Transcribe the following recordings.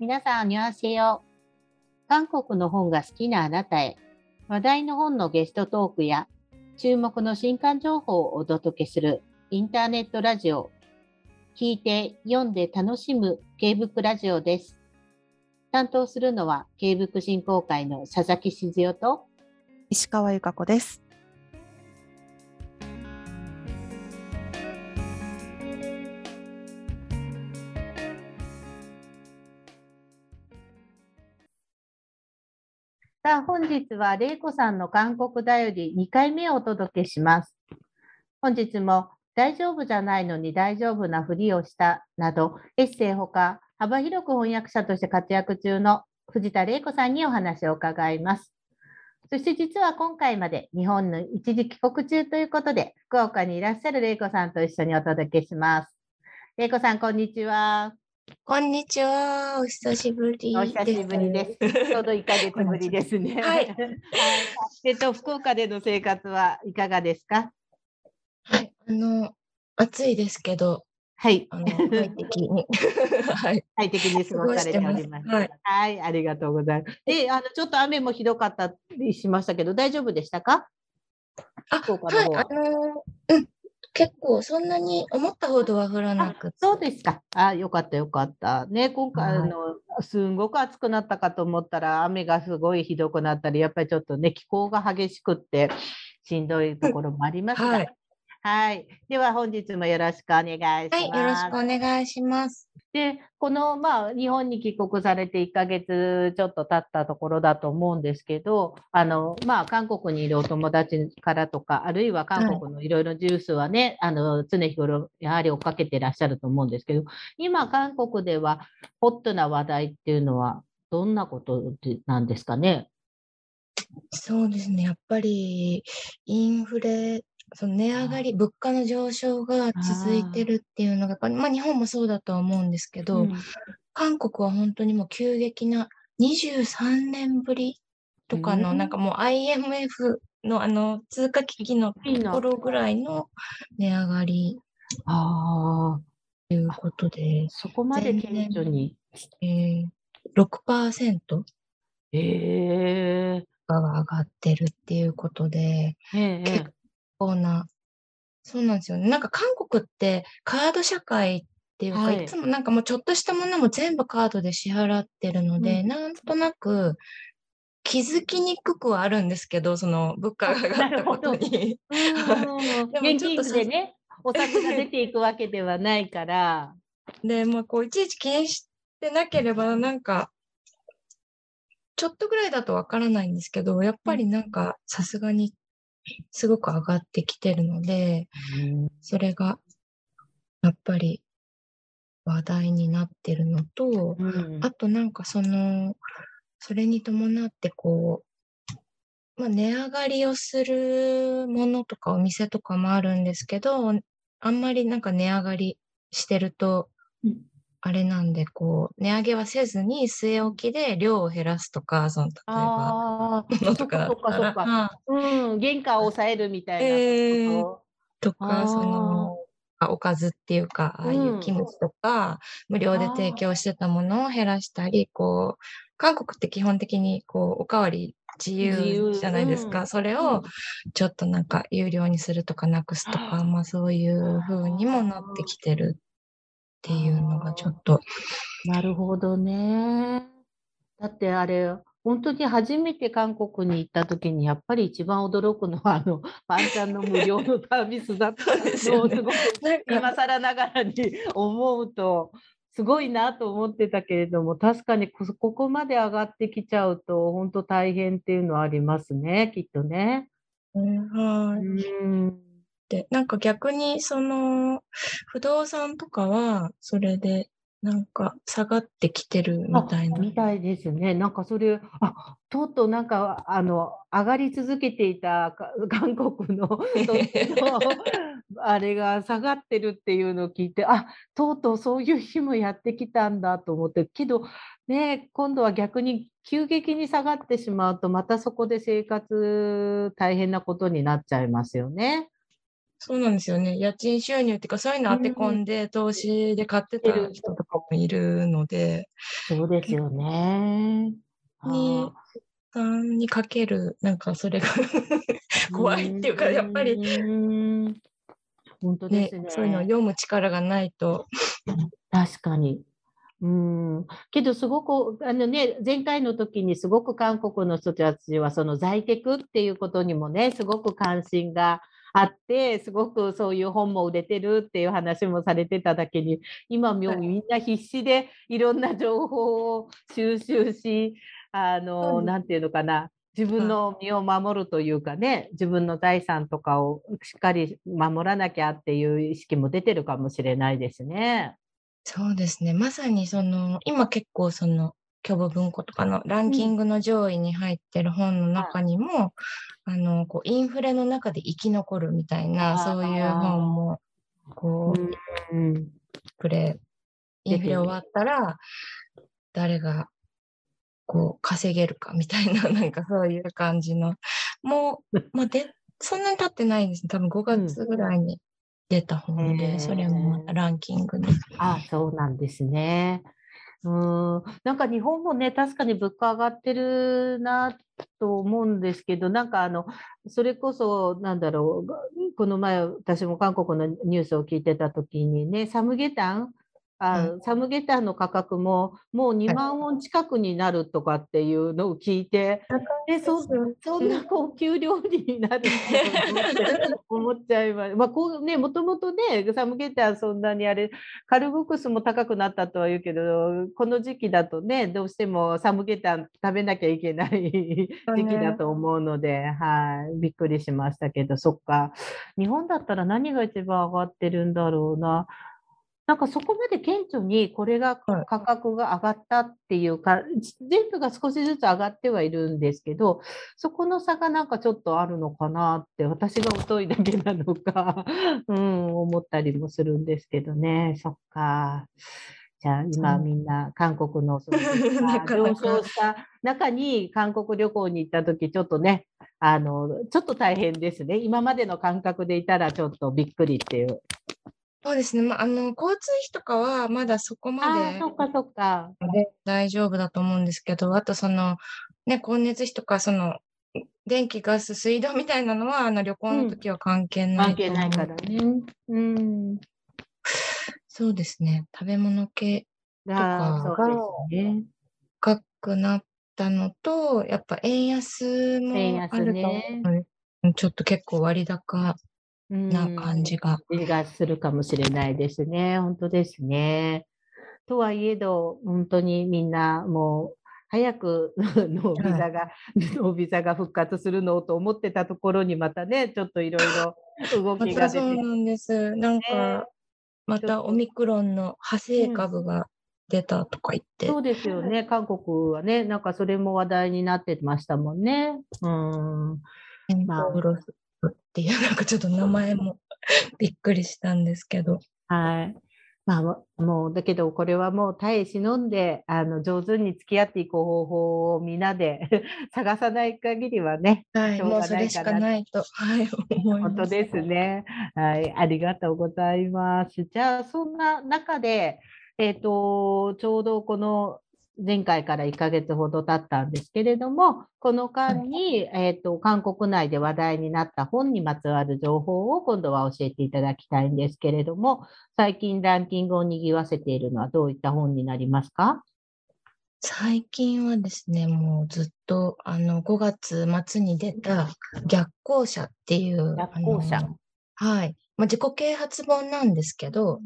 皆さん、にわせよ。韓国の本が好きなあなたへ、話題の本のゲストトークや、注目の新刊情報をお届けするインターネットラジオ。聞いて、読んで楽しむ K ブクラジオです。担当するのは、K ブック振興会の佐々木静代と石川由香子です。さあ、本日は玲子さんの韓国だより2回目をお届けします。本日も大丈夫じゃないのに大丈夫なふりをしたなど、エッセイほか幅広く翻訳者として活躍中の藤田玲子さんにお話を伺います。そして実は今回まで日本の一時帰国中ということで、福岡にいらっしゃる玲子さんと一緒にお届けします。玲子さん、こんにちは。こんにちは。お久しぶりお久しぶりです。ちょうど1ヶ月ぶりですね。はい。えっと、福岡での生活はいかがですか？はい。あの、暑いですけど、はい。あの快適に。はい。快適に過ごされております。はい、はい。ありがとうございます。で、あの、ちょっと雨もひどかったりしましたけど、大丈夫でしたか？あ、はい。あのうん。結構そんなに思ったほどは降らなくそうですか。あ、よかったよかった。ね、今回、はい、の、すんごく暑くなったかと思ったら、雨がすごいひどくなったり、やっぱりちょっとね、気候が激しくって、しんどいところもありますが、はい、はい。では本日もよろしくお願いします。はい、よろしくお願いします。で、この、まあ、日本に帰国されて1ヶ月ちょっと経ったところだと思うんですけど、あの、まあ、韓国にいるお友達からとか、あるいは韓国のいろいろジュースはね、はい、あの、常日頃、やはり追っかけてらっしゃると思うんですけど、今、韓国ではホットな話題っていうのは、どんなことなんですかね？そうですね。やっぱり、インフレその値上がり、物価の上昇が続いてるっていうのが、まあ日本もそうだとは思うんですけど、うん、韓国は本当にもう急激な23年ぶりとかの、なんかもう IMF のあの通貨危機のところぐらいの値上がりあということで、そこまで顕著に。えー、6%? えー、が上がってるっていうことで、えー、結構な、そうなんですよね。なんか韓国ってカード社会っていうか、はい、いつもなんかもうちょっとしたものも全部カードで支払ってるので、うん、なんとなく気づきにくくはあるんですけど、その物価が上がったことに。でもちょっとでね、お札が出ていくわけではないから。で、もうこういちいち気にしてなければ、なんか、ちょっとぐらいだとわからないんですけど、やっぱりなんかさすがにすごく上がってきてるので、それがやっぱり話題になってるのと、うん、あとなんかその、それに伴ってこう、まあ、値上がりをするものとかお店とかもあるんですけど、あんまりなんか値上がりしてると、あれなんで、こう、値上げはせずに据え置きで量を減らすとか、その、例えば、ものとか。そっかそっか。うん、原価を抑えるみたいな。えー、とか、その、おかずっていうか、ああいうキムチとか、うん、無料で提供してたものを減らしたり、こう、韓国って基本的に、こう、おかわり自由じゃないですか。それを、ちょっとなんか、有料にするとかなくすとか、まあそういう風にもなってきてるっていうのがちょっと。なるほどね。だってあれ、本当に初めて韓国に行った時にやっぱり一番驚くのはあの ワンちゃんの無料のサービスだったのをすごく今更ながらに思うとすごいなと思ってたけれども確かにここまで上がってきちゃうと本当大変っていうのはありますねきっとね。うん、はい。うん、なんか逆にその不動産とかはそれでなんか下がってきてるみたいな。みたいですね。なんかそれ、あとうとうなんかあの上がり続けていた 韓国の あれが下がってるっていうのを聞いて、あとうとうそういう日もやってきたんだと思って、けど、ね、今度は逆に急激に下がってしまうと、またそこで生活大変なことになっちゃいますよね。そうなんですよね。家賃収入っていうか、そういうの当て込んで、投資で買ってた人とかもいるので、そうですよね。に、さんにかける、なんかそれが怖いっていうか、やっぱり、うん本当でねすね。そういうのを読む力がないと、確かに。うん、けどすごくあのね前回の時にすごく韓国の人たちはその在テクっていうことにもねすごく関心があってすごくそういう本も売れてるっていう話もされてただけに今みんな必死でいろんな情報を収集しあのなんていうのかな自分の身を守るというかね自分の財産とかをしっかり守らなきゃっていう意識も出てるかもしれないですね。そうですね。まさにその、今結構その、虚無文庫とかのランキングの上位に入ってる本の中にも、あの、こう、インフレの中で生き残るみたいあな、ーそういう本も、こう、うんプレイ、インフレ終わったら、誰が、こう、稼げるかみたいな、なんかそういう感じの、もう、まあ、で、そんなに経ってないですね。多分5月ぐらいに出た本で、へーそれもランキングに。あそうなんですね。うん、なんか日本もね、確かに物価上がってるなと思うんですけど、なんかあの、それこそ、なんだろう、この前、私も韓国のニュースを聞いてた時にね、サムゲタン、あサムゲタンの価格ももう2万ウォン近くになるとかっていうのを聞いて、えそそんな高級料理になるって思っちゃいます。まあこうね、もともとね、サムゲタンそんなにあれ、カルボックスも高くなったとは言うけど、この時期だとね、どうしてもサムゲタン食べなきゃいけない時期だと思うので、はい、びっくりしましたけど、そっか。日本だったら何が一番上がってるんだろうな。なんかそこまで顕著にこれがはい価格が上がったっていうか、全部が少しずつ上がってはいるんですけど、そこの差がなんかちょっとあるのかなって、私が遅いだけなのか、うん、思ったりもするんですけどね。そっか。じゃあ今みんな韓国のその 物な価上昇した中に韓国旅行に行った時ちょっとね、あの、ちょっと大変ですね。今までの感覚でいたらちょっとびっくりっていう。そうですね。まあ、あの、交通費とかはまだそこまああ、でそっかそっか。で大丈夫だと思うんですけど、あとその、ね、光熱費とか、その、電気、ガス、水道みたいなのは、あの、旅行の時は関係ない関係ないからね。うん。そうですね。食べ物系とかそうですね。高くなったのと、やっぱ円安も円安あるとねちょっと結構割高な感じが。気がするかもしれないですね。本当ですね。とはいえど、本当にみんなもう早くノービザが、ノービザが復活するのをと思ってたところにまたね、ちょっといろいろ動まきが出てたそうなんです。なんねか、またオミクロンの派生株が出たとか言って。そうですよね。韓国はね、なんかそれも話題になってましたもんね。うん。まあっていう、なんかちょっと名前もびっくりしたんですけど。はい。まあ、ももう、だけど、これはもう耐え忍んで、あの、上手に付き合っていく方法をみんなで 探さない限りはね、はい、もうそれしかないと、はい、思います。本当ですね。はい、ありがとうございます。じゃあ、そんな中で、えっ、と、ちょうどこの前回から1ヶ月ほど経ったんですけれども、この間に、えっ、と、韓国内で話題になった本にまつわる情報を今度は教えていただきたいんですけれども、最近ランキングを賑わせているのはどういった本になりますか？最近はですね、もうずっと、あの、5月末に出た逆行者っていう、逆行者。はい。まあ、自己啓発本なんですけど、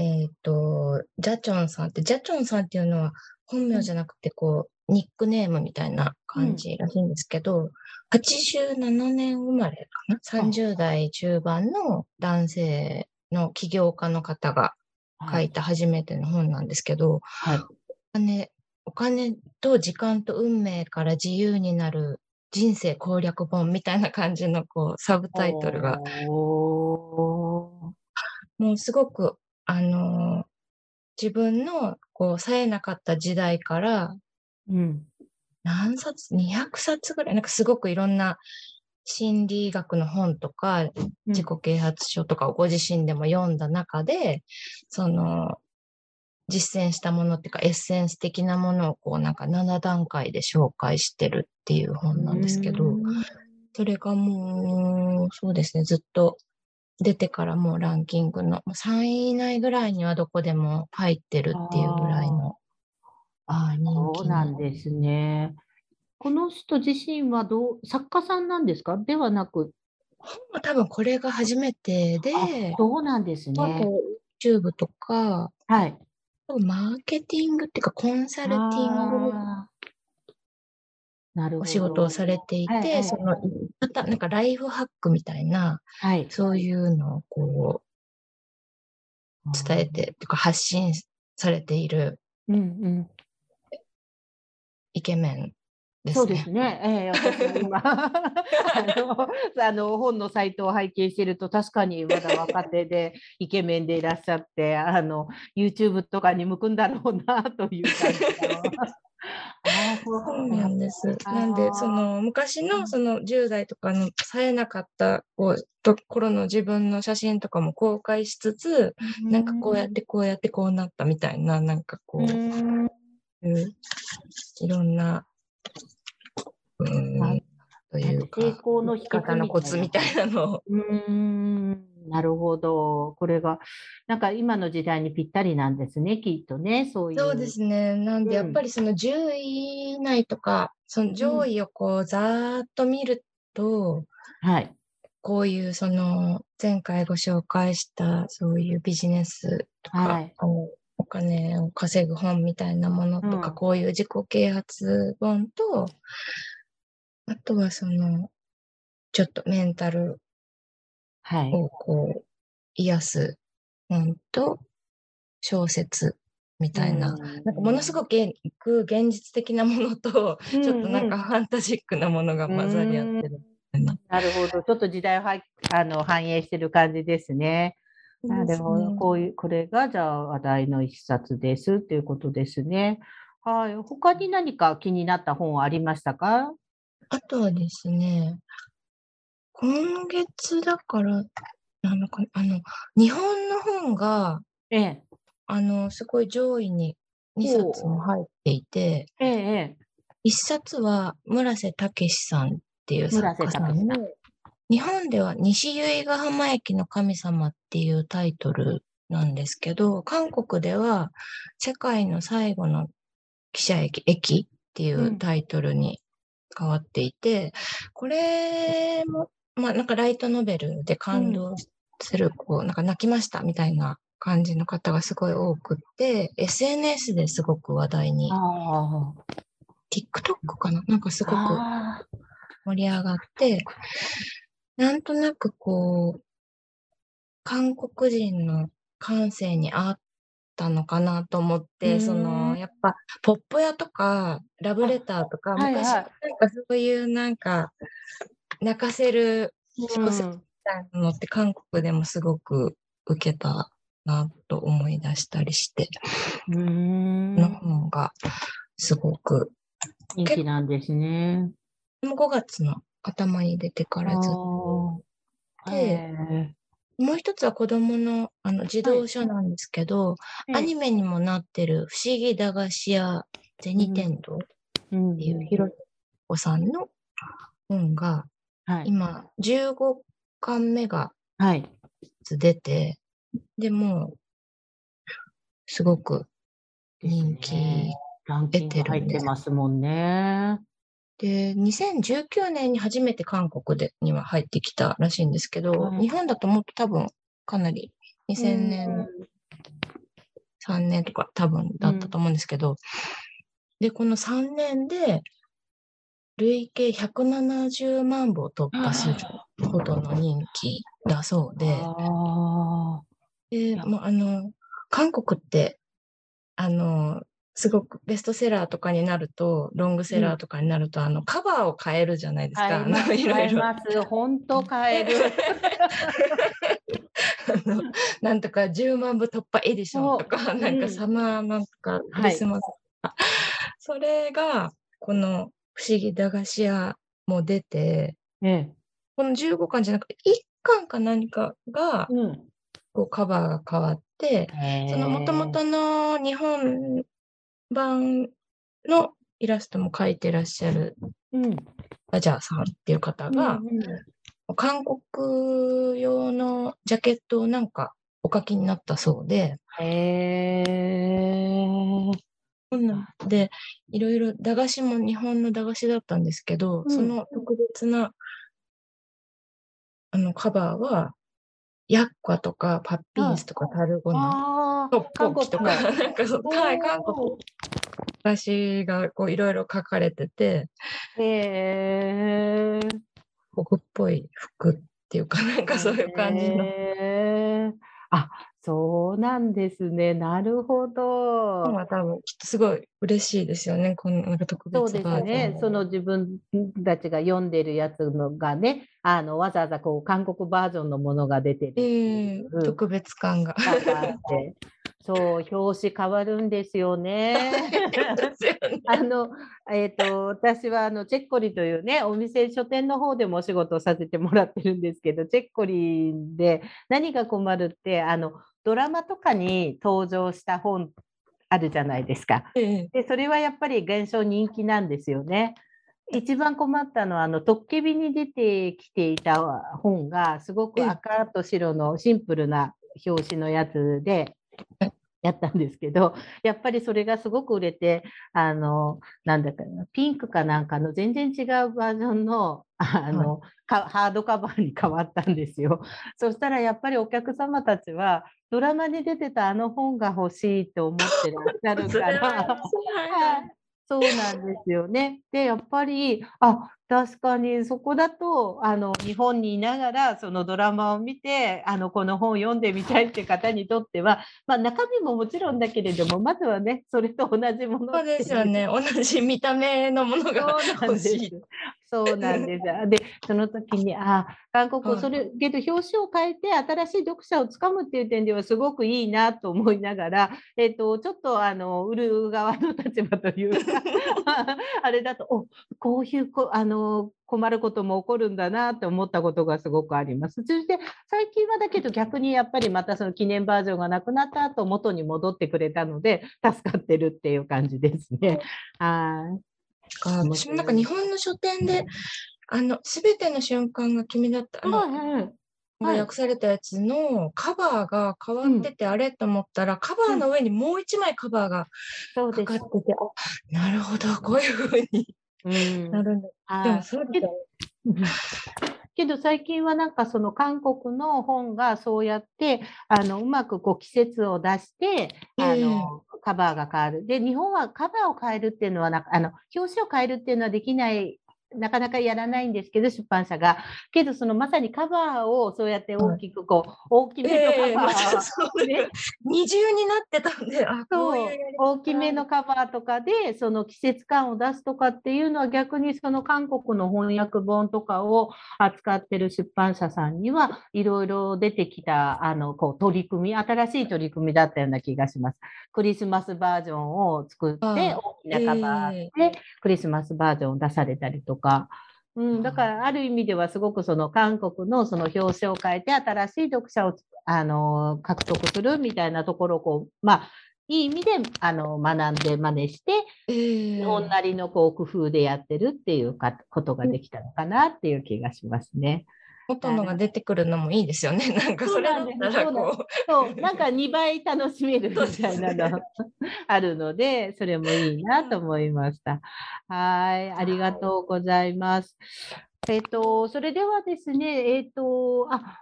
えっ、と、ジャチョンさんって、ジャチョンさんっていうのは本名じゃなくて、こう、ニックネームみたいな感じらしいんですけど、87年生まれかな ?30 代中盤の男性の起業家の方が書いた初めての本なんですけど、はい。お金、お金と時間と運命から自由になる人生攻略本みたいな感じのこうサブタイトルが、もうすごく、あのー自分のこう冴えなかった時代からうん。何冊 ?200 冊ぐらい、なんかすごくいろんな心理学の本とか自己啓発書とかをご自身でも読んだ中で、その実践したものっていうかエッセンス的なものをこうなんか7段階で紹介してるっていう本なんですけど、それがもうそうですね、ずっと出てからもうランキングの3位以内ぐらいにはどこでも入ってるっていうぐらいのあ人そうなんですね。この人自身はどう作家さんなんですか？ではなく、多分これが初めてで、あそうなんですあね。と YouTube とか、はい。マーケティングっていうかコンサルティング。お仕事をされていて、はいはいその、またなんかライフハックみたいな、はい。そういうのをこう伝えて、とか発信されているうんうん。イケメンですね。そうですね。ええ私も今 あの、あの本のサイトを拝見していると、確かにまだ若手でイケメンでいらっしゃって、あの YouTube とかに向くんだろうなという感じが。あーそそうなんです。な。んで、その昔のその10代とかのさえなかったこうところの自分の写真とかも公開しつつ、なんかこうやってこうやってこうなったみたいな、なんかこう、うん。いろんな、うん。はいというか、成功の生き方のコツみたいなのを。うーんなるほど。これが、なんか今の時代にぴったりなんですね、きっとね、そういう。そうですね。なんで、やっうんぱりその10位以内とか、その上位をこう、ざーっと見ると、はい。こういうその、前回ご紹介した、そういうビジネスとか、はいお金を稼ぐ本みたいなものとか、うんこういう自己啓発本と、あとはその、ちょっとメンタルはい。をこう、癒す本と、小説みたいな、なんかものすごく現現実的なものと、ちょっとなんかファンタジックなものが混ざり合ってる。なるほど。ちょっと時代をはあの反映してる感じですね。なるほど。こういう、これがじゃあ話題の一冊ですということですね。はい。他に何か気になった本はありましたか？あとはですね、今月だから、なのかな、あの、日本の本が、ええ。あの、すごい上位に2冊も入っていて、ええ、ええ。1冊は村瀬武さんっていう作家さんの日本では西由比ヶ浜駅の神様っていうタイトルなんですけど、韓国では世界の最後の汽車駅、駅っていううんタイトルに変わっていて、これも、まあなんかライトノベルで感動する、こう、なんか泣きましたみたいな感じの方がすごい多くって、SNS ですごく話題に、あ TikTok かな？なんかすごくあ。盛り上がって、なんとなくこう、韓国人の感性に合ったのかなと思って、うんその、やっぱ、ポップ屋とか、ラブレターとか、昔、なんかそういうなんか、泣かせる小説うん。みたいなのって韓国でもすごく受けたなと思い出したりして、うーん。この本がすごく、人気なんですね。もう5月の頭に出てからずっとでへもう一つは子供のあの児童書なんですけど、ーアニメにもなってる不思議駄菓子屋銭天堂っうんていうひろこさんの本がはい。今15巻目がはい。出て、でもうすごく人気ねランキング入ってますもんね。で、2019年に初めて韓国でには入ってきたらしいんですけど、はい。日本だともっと多分かなり2000年、3年とか多分だったと思うんですけど、で、この3年で累計170万部を突破するほどの人気だそうで、あで、もうあの、韓国って、あの、すごくベストセラーとかになると、ロングセラーとかになると、あの、カバーを変えるじゃないですあ。か。いろいろ。買えます。本当買える。なんとか10万部突破エディションとか、なんうんかサマーなんとかクはいリスマスとか、それが、この不思議駄菓子屋も出て、ええ。この15巻じゃなくて、1巻か何かが、うん。こうカバーが変わって、その元々の日本版のイラストも描いてらっしゃるうん。ラジャーさんっていう方が、うんうん韓国用のジャケットをなんかお書きになったそうで、へー。で、いろいろ駄菓子も日本の駄菓子だったんですけど、うん。その特別なあのカバーは、ヤッカとかパッピンスとかタルゴナ、ッポッキとか、韓なんかそう、はい、韓国の駄菓子がこういろいろ書かれてて、へー。僕っぽい服っていうか、なんかそういう感じの。へー。あ、そうなんですね。なるほど。まあ多分きっとすごい嬉しいですよね、このなんか特そうですね。その自分たちが読んでるやつのがね、あのわざわざこう韓国バージョンのものが出てるってえいうえ特別感が。そう、表紙変わるんですよね。あの、えっ、と、私はあのチェッコリというね、お店書店の方でもお仕事をさせてもらってるんですけど、チェッコリで何が困るって、あの、ドラマとかに登場した本あるじゃないですか。ええ。で、それはやっぱり現象人気なんですよね。一番困ったのは、あの、トッケビに出てきていた本が、すごくええ。赤と白のシンプルな表紙のやつで。えやったんですけど、やっぱりそれがすごく売れて、あの、なんだかな、ピンクかなんかの全然違うバージョンの、あの、かハードカバーに変わったんですよ。そしたらやっぱりお客様たちは、ドラマに出てたあの本が欲しいと思ってらっしゃるから、ははいそうなんですよね。で、やっぱり、あ、確かにそこだと、あの、日本にいながら、そのドラマを見て、あの、この本を読んでみたいって方にとっては、まあ、中身ももちろんだけれども、まずはね、それと同じものそうですよね。同じ見た目のものが欲しい。。そうなんです。で、その時に、あ、韓国、はいそれ、けど表紙を変えて新しい読者をつかむっていう点ではすごくいいなと思いながら、えっ、と、ちょっとあの、売る側の立場というか、あれだと、お、こういうこ、あの、困ることも起こるんだなと思ったことがすごくあります。そして、最近はだけど逆にやっぱりまたその記念バージョンがなくなった後、元に戻ってくれたので、助かってるっていう感じですね。はい。か私もなんか日本の書店で、あの、すべての瞬間が君だった、あの、はいはい。はい。が訳されたやつのカバーが変わってて、あれと思ったら、カバーの上にもう一枚カバーがかかって。て、あ、なるほど、こういう風にうん。なるんだ。はい。でもそうで。すよね。けど最近はなんかその韓国の本がそうやってあのうまくこう季節を出してあの、カバーが変わる。で日本はカバーを変えるっていうのはあの表紙を変えるっていうのはできないなかなかやらないんですけど出版社が。けどそのまさにカバーをそうやって大きくこう、大きめのカええバー、二重になってたんで、そう大きめのカバーとかでその季節感を出すとかっていうのは逆にその韓国の翻訳本とかを扱ってる出版社さんにはいろいろ出てきたあのこう取り組み新しい取り組みだったような気がします。クリスマスバージョンを作って大きなカバーでえクリスマスバージョンを出されたりとか。うん、だからある意味ではすごくその韓国のその表紙を変えて新しい読者をあの獲得するみたいなところをこうまあいい意味であの学んで真似してえ。日本なりのこう工夫でやってるっていうかことができたのかなっていう気がしますね。元のが出てくるのもいいですよね。なんかそれだったらそうなんこそうなんか2倍楽しめるみたいなの あるのでそれもいいなと思いました。はいありがとうございます。えっ、とそれではですねえっ、とあ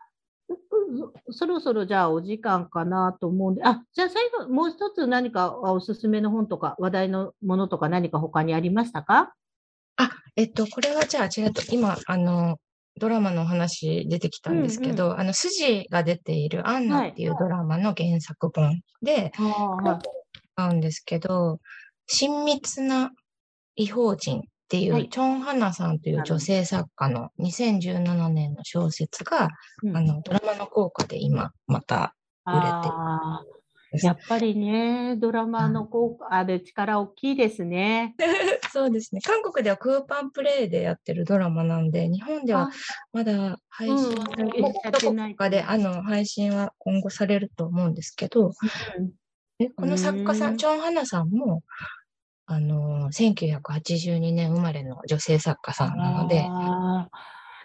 そそろそろじゃあお時間かなと思うんで、あじゃあ最後、もう一つ何かあおすすめの本とか話題のものとか何か他にありましたか？う。あ、えっと、これはじゃあ違うと、今、あの、ドラマのお話出てきたんですけど、あの、筋が出ているアンナっていうドラマの原作本で、は使うんですけど、親密な異邦人っていう、はい。チョン・ハナさんという女性作家の2017年の小説が、うん。あの、ドラマの効果で今、また売れて。やっぱりね、ドラマの効果、あれ力大きいですね。そうですね。韓国ではクーパンプレイでやってるドラマなんで、日本ではあまだ配うん信されて、うんどこかであの配信は今後されると思うんですけど、えこの作家さ、うんんチョン・ハナさんも、あの、1982年生まれの女性作家さんなので、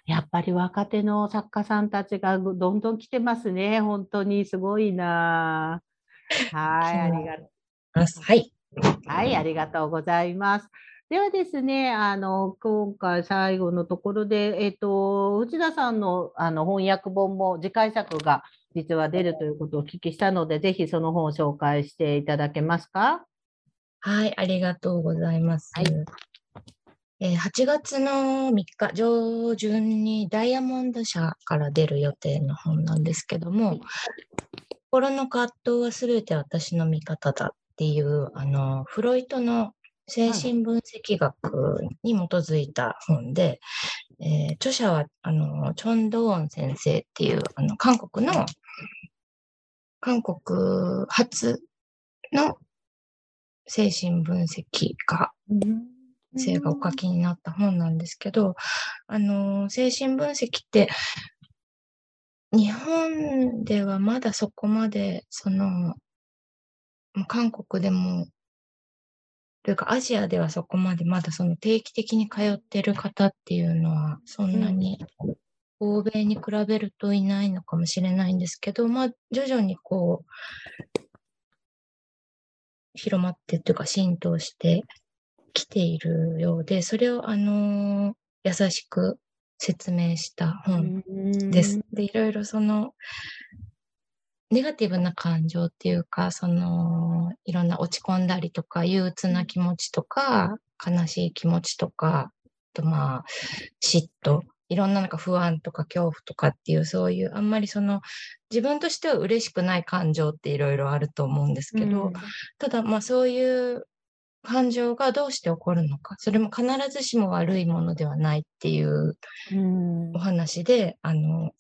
やっぱり若手の作家さんたちがどんどん来てますね。本当にすごいな。はい、ありがとう。はい。はい、ありがとうございます。ではですね、あの、今回最後のところで、えっと、内田さんの、あの、翻訳本も次回作が実は出るということをお聞きしたので、ぜひその本を紹介していただけますか？はい、ありがとうございます。はいえー8月の3日上旬にダイヤモンド社から出る予定の本なんですけども、心の葛藤はすべて私の味方だっていう、あの、フロイトの精神分析学に基づいた本で、えー著者は、あの、チョン・ドーン先生っていう、あの、韓国の、韓国初の精神分析家生がお書きになった本なんですけど、あの、精神分析って、日本ではまだそこまで、その、まあ韓国でも、というかアジアではそこまでまだその定期的に通ってる方っていうのはそんなに欧米に比べるといないのかもしれないんですけど、まあ徐々にこう、広まってというか浸透してきているようで、それをあのー優しく説明した本です。で、いろいろその、ネガティブな感情っていうか、その、いろんな落ち込んだりとか、憂鬱な気持ちとか、悲しい気持ちとか、あとまあ、嫉妬、いろんななんか不安とか恐怖とかっていう、そういう、あんまりその、自分としては嬉しくない感情っていろいろあると思うんですけど、ただまあそういう感情がどうして起こるのか、それも必ずしも悪いものではないっていううんお話で、あの、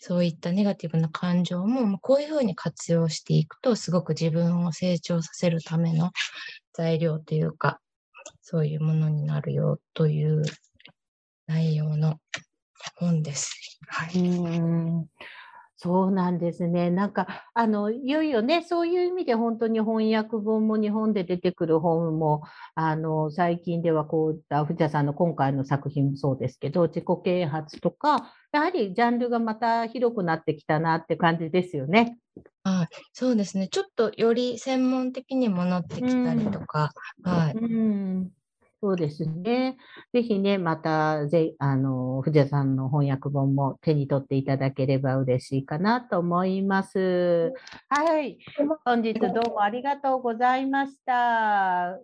そういったネガティブな感情も、まあこういうふうに活用していくと、すごく自分を成長させるための材料というか、そういうものになるよという内容の本です。はい。うんそうなんですね。なんか、あの、いよいよね、そういう意味で本当に翻訳本も日本で出てくる本も、あの、最近ではこういった藤田さんの今回の作品もそうですけど、自己啓発とか、やはりジャンルがまた広くなってきたなって感じですよね。はい。そうですね。ちょっとより専門的にもなってきたりとか、はい。うん、そうですね。ぜひね、また、ぜ、あの、藤田さんの翻訳本も手に取っていただければ嬉しいかなと思います。はい。本日どうもありがとうございました。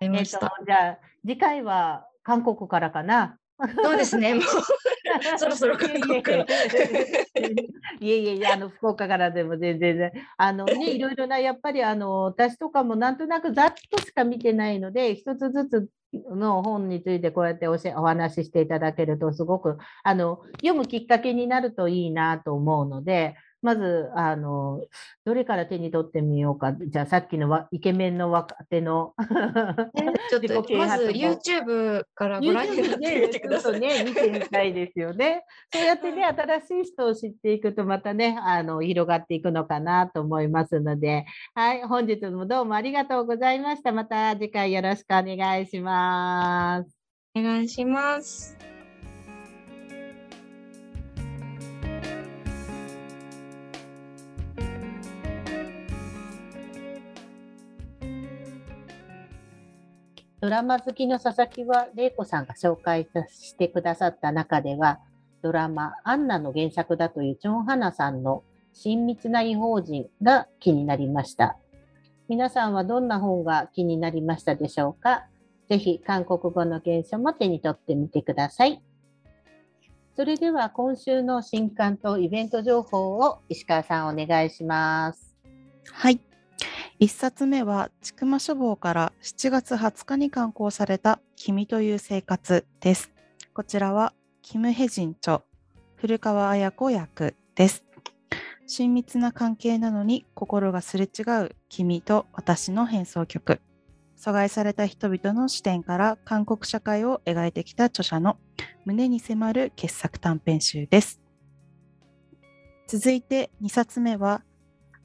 えっとじゃあ、次回は韓国からかな。そうですね。そろそろ韓国から。いえいえ いえ、あの、福岡からでも全然ね、あのね、いろいろな、やっぱりあの、私とかもなんとなくざっとしか見てないので、一つずつの本についてこうやっておしお話ししていただけると、すごく、あの、読むきっかけになるといいなと思うので、まず、あの、どれから手に取ってみようか。じゃあ、さっきのわイケメンの若手のちょっと、まず YouTube からご覧になってね、みてください。ね、見てみたいですよね。そうやってね、新しい人を知っていくと、またね、あの、広がっていくのかなと思いますので、はい、本日もどうもありがとうございました。また次回よろしくお願いします。お願いします。ドラマ好きの佐々木は玲子さんが紹介してくださった中では、ドラマアンナの原作だというチョン・ハナさんの親密な異邦人が気になりました。皆さんはどんな本が気になりましたでしょうか？ぜひ韓国語の原書も手に取ってみてください。それでは今週の新刊とイベント情報を石川さんお願いします。はい。1冊目は、千曲書房から7月20日に刊行された君という生活です。こちらは、キム・ヘジン著、古川綾子役です。親密な関係なのに心がすれ違う君と私の変奏曲。阻害された人々の視点から韓国社会を描いてきた著者の胸に迫る傑作短編集です。続いて2冊目は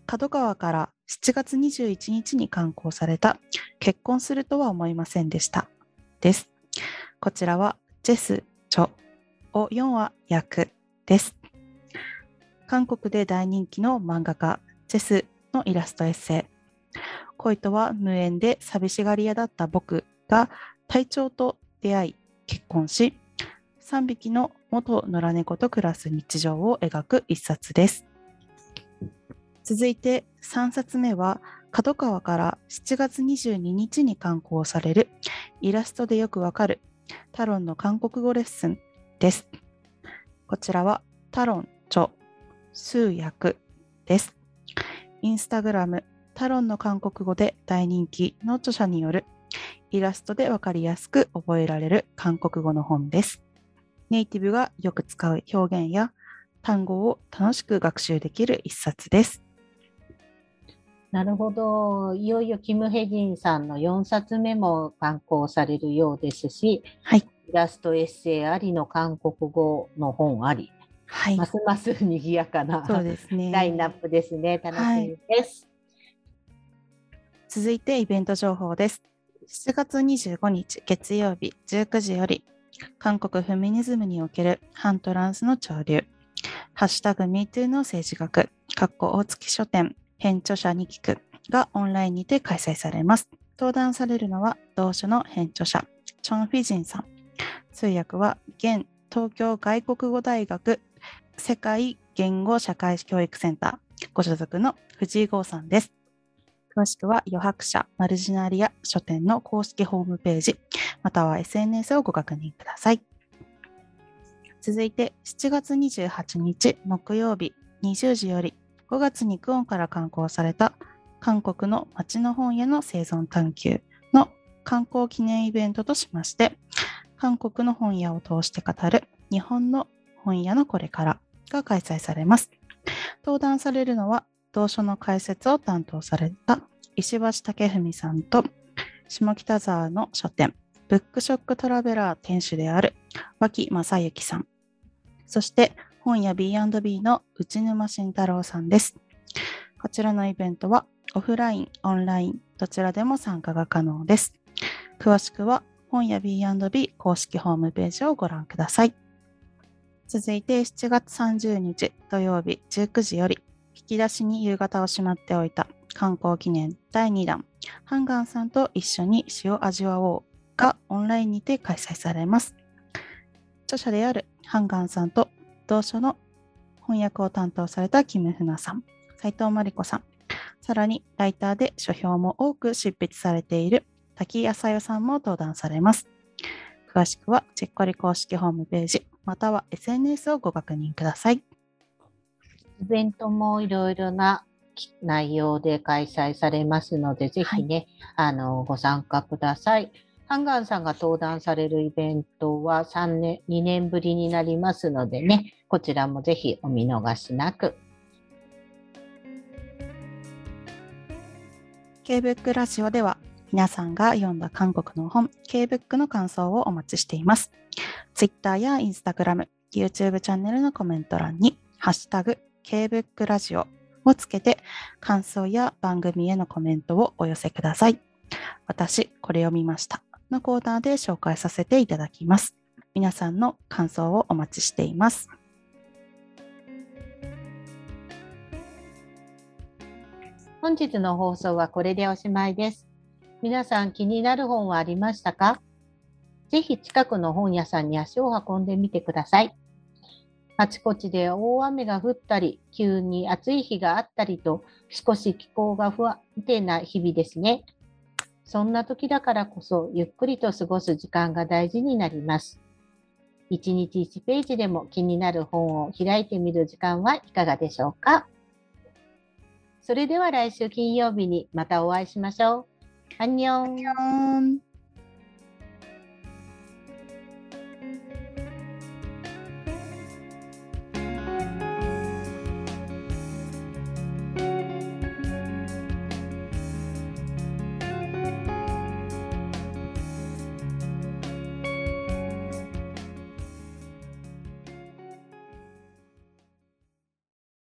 角川から7月21日に刊行された結婚するとは思いませんでしたです。こちらはジェス・チョを4話訳です。韓国で大人気の漫画家ジェスのイラストエッセイ恋とは無縁で寂しがり屋だった僕が隊長と出会い結婚し3匹の元野良猫と暮らす日常を描く一冊です。続いて3冊目は角川から7月22日に刊行されるイラストでよくわかるタロンの韓国語レッスンです。こちらはタロンチョ数訳です。インスタグラムタロンの韓国語で大人気の著者によるイラストでわかりやすく覚えられる韓国語の本です。ネイティブがよく使う表現や単語を楽しく学習できる一冊です。なるほど。いよいよキム・ヘジンさんの4冊目も刊行されるようですし、はい。イラストエッセイありの韓国語の本あり、はいま。すます賑やかなそうですね。ラインナップですね。楽しみです。続いてイベント情報です。7月25日月曜日19時より、韓国フェミニズムにおける反トランスの潮流、ハッシュタグ MeToo の政治学、かっこ大月書店、編著者に聞くがオンラインにて開催されます。登壇されるのは同書の編著者、チョン・フィジンさん。通訳は現東京外国語大学世界言語社会教育センターご所属の藤井剛さんです。詳しくは余白社マルジナリア書店の公式ホームページ、または SNS をご確認ください。続いて7月28日木曜日20時より5月にクオンから刊行された韓国の街の本屋の生存探求の観光記念イベントとしまして、韓国の本屋を通して語る日本の本屋のこれからが開催されます。登壇されるのは同書の解説を担当された石橋武文さんと下北沢の書店ブックショックトラベラー店主である脇正幸さんそして本屋 B&B の内沼慎太郎さんです。こちらのイベントはオフライン、オンラインどちらでも参加が可能です。詳しくは本屋 B&B 公式ホームページをご覧ください。続いて7月30日土曜日19時より引き出しに夕方をしまっておいた観光記念第2弾。ハンガンさんと一緒に詩を味わおうがオンラインにて開催されます。著者であるハンガンさんと同書の翻訳を担当されたキム・フナさん斉藤真理子さん。さらにライターで書評も多く執筆されている滝野菜さんも登壇されます。詳しくはチェッコリ公式ホームページまたは SNS をご確認ください。イベントもいろいろな内容で開催されますので、ぜひね、あの、ご参加ください。ハンガンさんが登壇されるイベントは3年、2年ぶりになりますのでね、こちらもぜひお見逃しなく。K-BOOK ラジオでは皆さんが読んだ韓国の本 K-BOOK の感想をお待ちしています。Twitter や Instagram、YouTube チャンネルのコメント欄にハッシュタグ K-BOOK ラジオをつけて感想や番組へのコメントをお寄せください。私、これ読みましたのコーナーで紹介させていただきます。皆さんの感想をお待ちしています。本日の放送はこれでおしまいです。皆さん気になる本はありましたか？ぜひ近くの本屋さんに足を運んでみてください。あちこちで大雨が降ったり、急に暑い日があったりと、少し気候が不安定な日々ですね。そんな時だからこそ、ゆっくりと過ごす時間が大事になります。1日1ページでも気になる本を開いてみる時間はいかがでしょうか？それでは来週金曜日にまたお会いしましょう。アンニョン。